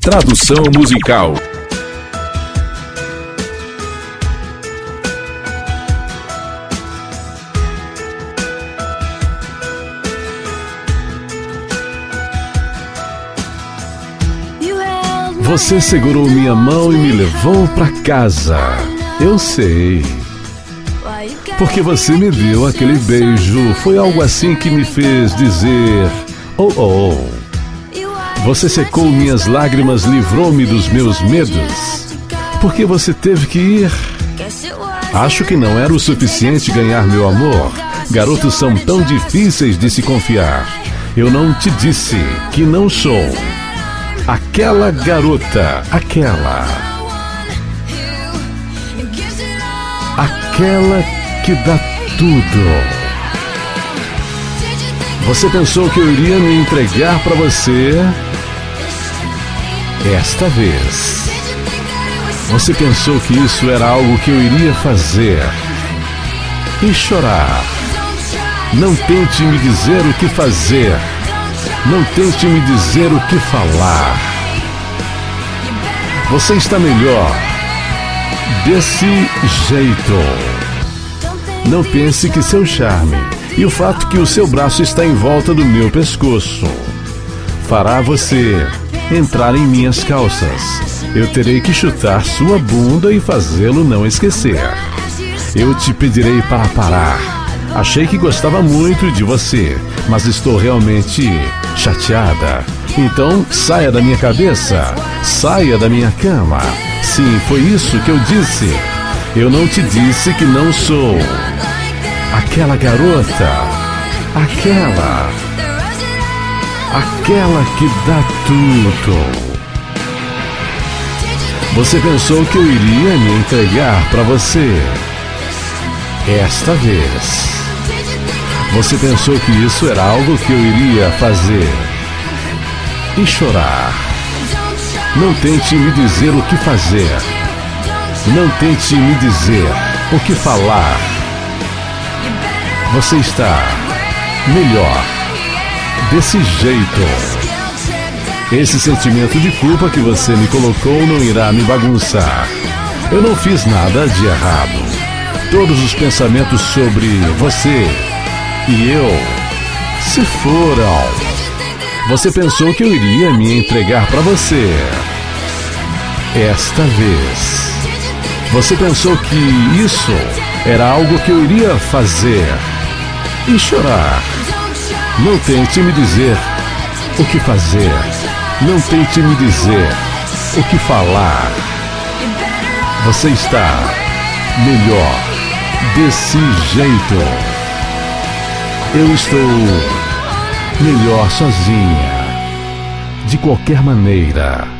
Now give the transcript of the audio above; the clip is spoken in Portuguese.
Tradução musical. Você segurou minha mão e me levou para casa. Eu sei. Porque você me deu aquele beijo. Foi algo assim que me fez dizer: Oh, oh. Você secou minhas lágrimas, livrou-me dos meus medos. Porque você teve que ir. Acho que não era o suficiente ganhar meu amor. Garotos são tão difíceis de se confiar. Eu não te disse que não sou. Aquela garota, aquela. Aquela que dá tudo. Você pensou que eu iria me entregar para você esta vez. Você pensou que isso era algo que eu iria fazer e chorar. Não tente me dizer o que fazer. Não tente me dizer o que falar. Você está melhor desse jeito. Não pense que seu charme e o fato que o seu braço está em volta do meu pescoço fará você entrar em minhas calças. Eu terei que chutar sua bunda e fazê-lo não esquecer. Eu te pedirei para parar. Achei que gostava muito de você, mas estou realmente chateada. Então saia da minha cabeça, saia da minha cama. Sim, foi isso que eu disse. Eu não te disse que não sou. Aquela garota, aquela aquela que dá tudo. Você pensou que eu iria me entregar para você esta vez. Você pensou que isso era algo que eu iria fazer e chorar. Não tente me dizer o que fazer. Não tente me dizer o que falar. Você está melhor desse jeito. Esse sentimento de culpa que você me colocou não irá me bagunçar. Eu não fiz nada de errado. Todos os pensamentos sobre você e eu se foram. Você pensou que eu iria me entregar para você. Esta vez. Você pensou que isso era algo que eu iria fazer e chorar. Não tente me dizer o que fazer. Não tente me dizer o que falar. Você está melhor desse jeito. Eu estou melhor sozinha. De qualquer maneira.